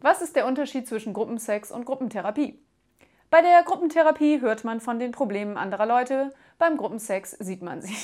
Was ist der Unterschied zwischen Gruppensex und Gruppentherapie? Bei der Gruppentherapie hört man von den Problemen anderer Leute, beim Gruppensex sieht man sie.